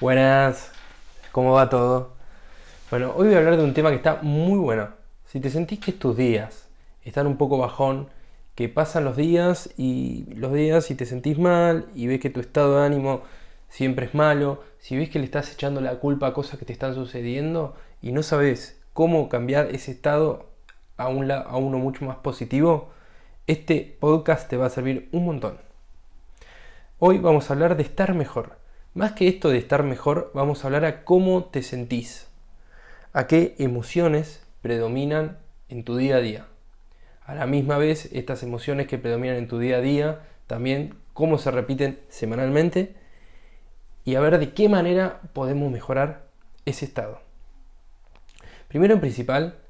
Buenas, ¿cómo va todo? Bueno, hoy voy a hablar de un tema que está muy bueno. Si te sentís que estos días están un poco bajón, que pasan los días y los días y te sentís mal y ves que tu estado de ánimo siempre es malo, si ves que le estás echando la culpa a cosas que te están sucediendo y no sabes cómo cambiar ese estado a, a uno mucho más positivo, este podcast te va a servir un montón. Hoy vamos a hablar de estar mejor. Más que esto de estar mejor, vamos a hablar a cómo te sentís, a qué emociones predominan en tu día a día. A la misma vez, estas emociones que predominan en tu día a día, también cómo se repiten semanalmente y a ver de qué manera podemos mejorar ese estado. Primero en principal,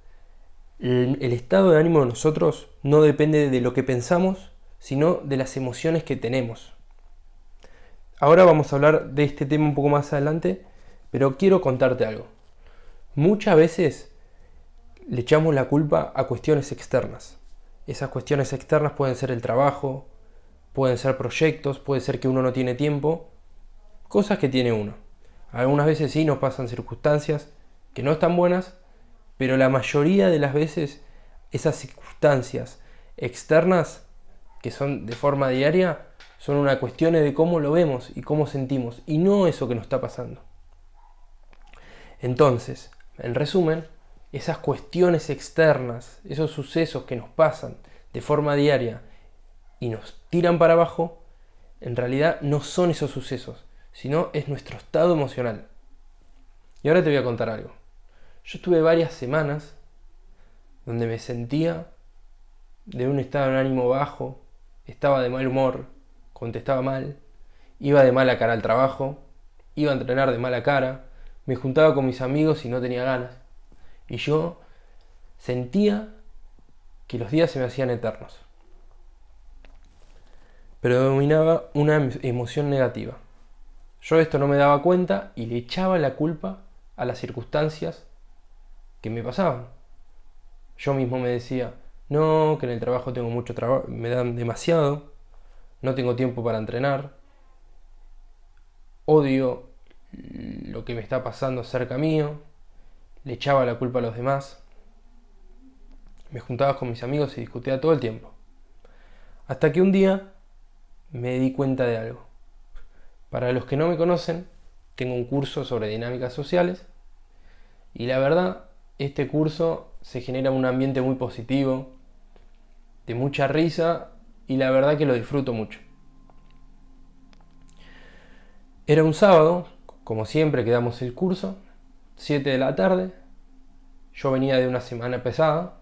el estado de ánimo de nosotros no depende de lo que pensamos, sino de las emociones que tenemos. Ahora vamos a hablar de este tema un poco más adelante, pero quiero contarte algo. Muchas veces le echamos la culpa a cuestiones externas. Esas cuestiones externas pueden ser el trabajo, pueden ser proyectos, puede ser que uno no tiene tiempo, cosas que tiene uno. Algunas veces sí nos pasan circunstancias que no están buenas, pero la mayoría de las veces esas circunstancias externas que son de forma diaria son una cuestión de cómo lo vemos y cómo sentimos, y no eso que nos está pasando. Entonces, en resumen, esas cuestiones externas, esos sucesos que nos pasan de forma diaria y nos tiran para abajo, en realidad no son esos sucesos, sino es nuestro estado emocional. Y ahora te voy a contar algo. Yo estuve varias semanas donde me sentía de un estado de ánimo bajo, estaba de mal humor, contestaba mal, iba de mala cara al trabajo, iba a entrenar de mala cara, me juntaba con mis amigos y no tenía ganas. Y yo sentía que los días se me hacían eternos. Pero dominaba una em-, emoción negativa. Yo esto no me daba cuenta y le echaba la culpa a las circunstancias que me pasaban. Yo mismo me decía, no, que en el trabajo tengo mucho trabajo, me dan demasiado, no tengo tiempo para entrenar, odio lo que me está pasando cerca mío, le echaba la culpa a los demás, me juntaba con mis amigos y discutía todo el tiempo. Hasta que un día me di cuenta de algo. Para los que no me conocen, tengo un curso sobre dinámicas sociales y la verdad, este curso se genera un ambiente muy positivo, de mucha risa y la verdad que lo disfruto mucho. Era un sábado, como siempre que damos el curso, 7 de la tarde. Yo venía de una semana pesada,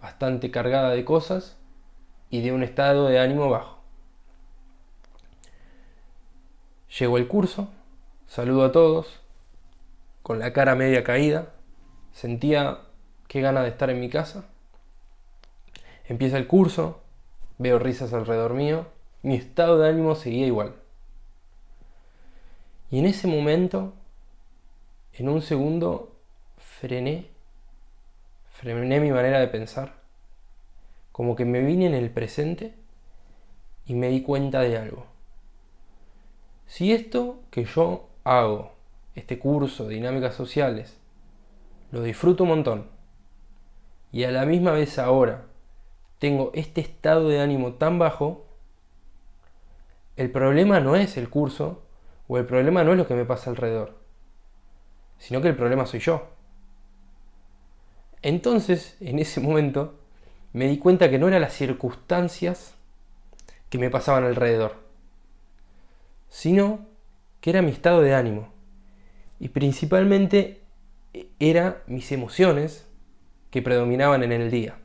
bastante cargada de cosas y de un estado de ánimo bajo. Llegó el curso, saludo a todos, con la cara media caída, sentía qué gana de estar en mi casa. Empieza el curso, Veo risas alrededor mío. Mi estado de ánimo seguía igual. Y en ese momento, en un segundo, frené. Frené mi manera de pensar. Como que me vine en el presente y me di cuenta de algo. Si esto que yo hago, este curso de dinámicas sociales, lo disfruto un montón, y a la misma vez ahora tengo este estado de ánimo tan bajo, el problema no es el curso o el problema no es lo que me pasa alrededor, sino que el problema soy yo. Entonces, en ese momento, me di cuenta que no eran las circunstancias que me pasaban alrededor, sino que era mi estado de ánimo. Y principalmente eran mis emociones que predominaban en el día.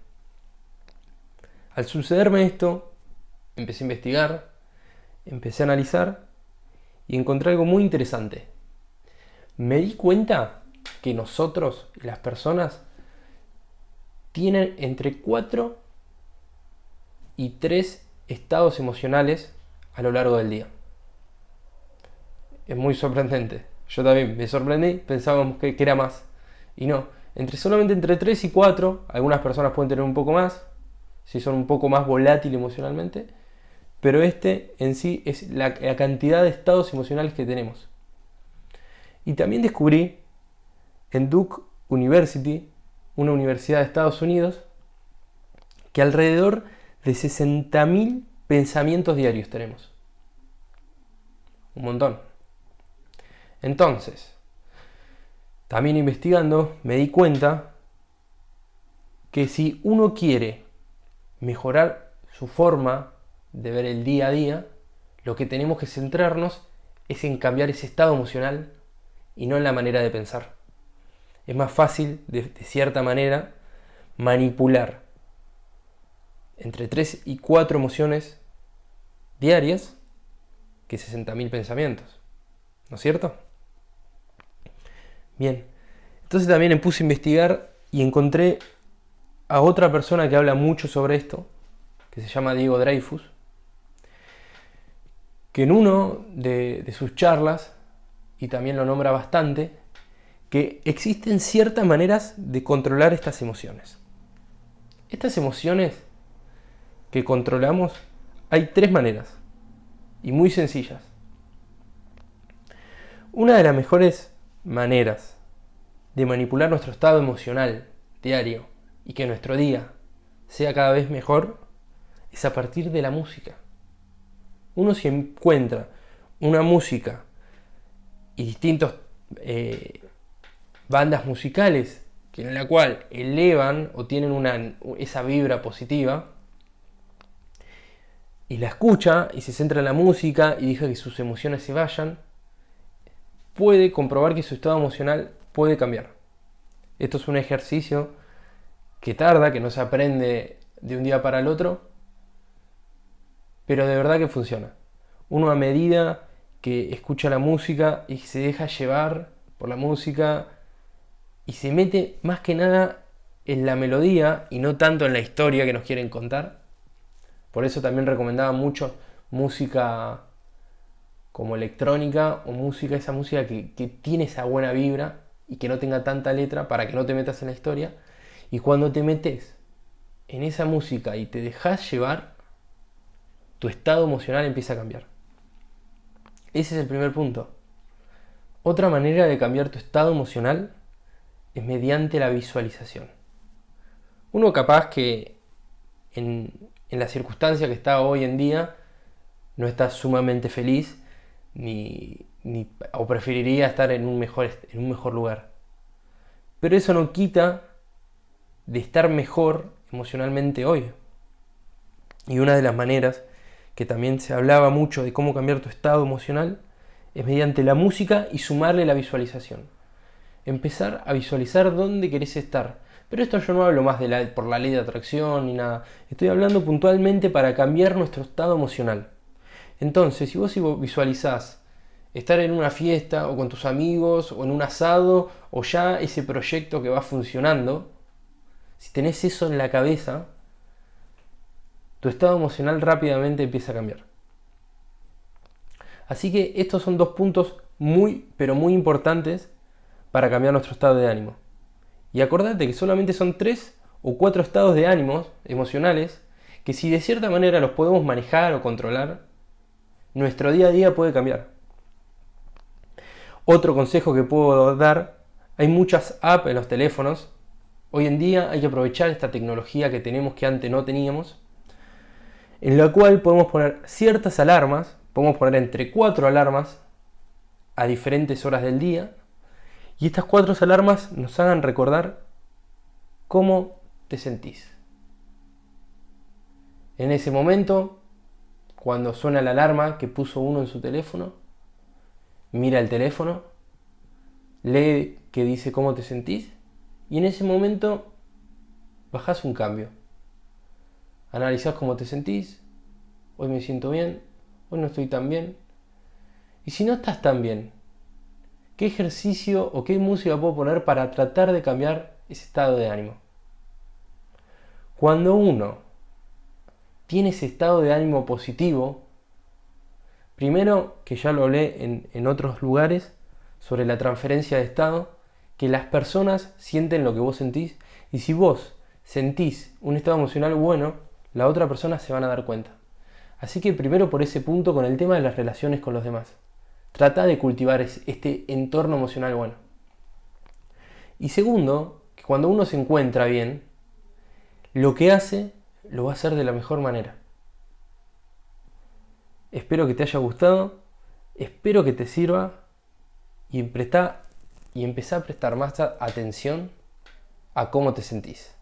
Al sucederme esto, empecé a investigar, empecé a analizar y encontré algo muy interesante. Me di cuenta que nosotros, las personas, tienen entre 4 y 3 estados emocionales a lo largo del día. Es muy sorprendente. Yo también me sorprendí, pensábamos que, que era más. Y no, entre solamente entre 3 y 4, algunas personas pueden tener un poco más, si son un poco más volátil emocionalmente, pero este en sí es la, cantidad de estados emocionales que tenemos. Y también descubrí en Duke University, una universidad de Estados Unidos, que alrededor de 60.000 pensamientos diarios tenemos. Un montón. Entonces, también investigando me di cuenta que si uno quiere mejorar su forma de ver el día a día, lo que tenemos que centrarnos es en cambiar ese estado emocional y no en la manera de pensar. Es más fácil, de, cierta manera, manipular entre 3 y 4 emociones diarias que 60.000 pensamientos. ¿No es cierto? Bien, entonces también me puse a investigar y encontré a otra persona que habla mucho sobre esto, que se llama Diego Dreyfus, que en uno de, de sus charlas, y también lo nombra bastante, que existen ciertas maneras de controlar estas emociones. Estas emociones que controlamos hay tres maneras y muy sencillas. Una de las mejores maneras de manipular nuestro estado emocional diario y que nuestro día sea cada vez mejor es a partir de la música. Uno si encuentra una música y distintos eh, bandas musicales que en la cual elevan o tienen una, esa vibra positiva y la escucha y se centra en la música y deja que sus emociones se vayan, puede comprobar que su estado emocional puede cambiar. Esto es un ejercicio que tarda, que no se aprende de un día para el otro, pero de verdad que funciona. Uno a medida que escucha la música y se deja llevar por la música y se mete más que nada en la melodía y no tanto en la historia que nos quieren contar. Por eso también recomendaba mucho música como electrónica o música, esa música que, que tiene esa buena vibra y que no tenga tanta letra para que no te metas en la historia. Y cuando te metes en esa música y te dejas llevar, tu estado emocional empieza a cambiar. Ese es el primer punto. Otra manera de cambiar tu estado emocional es mediante la visualización. Uno capaz que en, la circunstancia que está hoy en día no está sumamente feliz ni, o preferiría estar en un, mejor, en un mejor lugar. Pero eso no quita de estar mejor emocionalmente hoy. Y una de las maneras que también se hablaba mucho de cómo cambiar tu estado emocional es mediante la música y sumarle la visualización empezar a visualizar dónde querés estar. Pero esto yo no hablo más de la, por la ley de atracción ni nada. Estoy hablando puntualmente para cambiar nuestro estado emocional. Entonces, si vos visualizás estar en una fiesta o con tus amigos o en un asado o ya ese proyecto que va funcionando, si tenés eso en la cabeza, tu estado emocional rápidamente empieza a cambiar. Así que estos son dos puntos muy, pero muy importantes para cambiar nuestro estado de ánimo. Y acordate que solamente son tres o cuatro estados de ánimos emocionales que si de cierta manera los podemos manejar o controlar, nuestro día a día puede cambiar. Otro consejo que puedo dar, hay muchas apps en los teléfonos. Hoy en día hay que aprovechar esta tecnología que tenemos que antes no teníamos, en la cual podemos poner ciertas alarmas, podemos poner entre cuatro alarmas a diferentes horas del día y estas cuatro alarmas nos hagan recordar cómo te sentís. En ese momento, cuando suena la alarma que puso uno en su teléfono, mira el teléfono, lee que dice cómo te sentís y en ese momento bajás un cambio. Analizás cómo te sentís, hoy me siento bien, hoy no estoy tan bien. Y si no estás tan bien, ¿Qué ejercicio o qué música puedo poner para tratar de cambiar ese estado de ánimo? Cuando uno tiene ese estado de ánimo positivo, primero, que ya lo hablé en, en otros lugares, sobre la transferencia de estado, que las personas sienten lo que vos sentís y si vos sentís un estado emocional bueno, la otra persona se van a dar cuenta. Así que primero por ese punto con el tema de las relaciones con los demás. Trata de cultivar este entorno emocional bueno. Y segundo, que cuando uno se encuentra bien, lo que hace lo va a hacer de la mejor manera. Espero que te haya gustado, espero que te sirva y, y empezá a prestar más atención a cómo te sentís.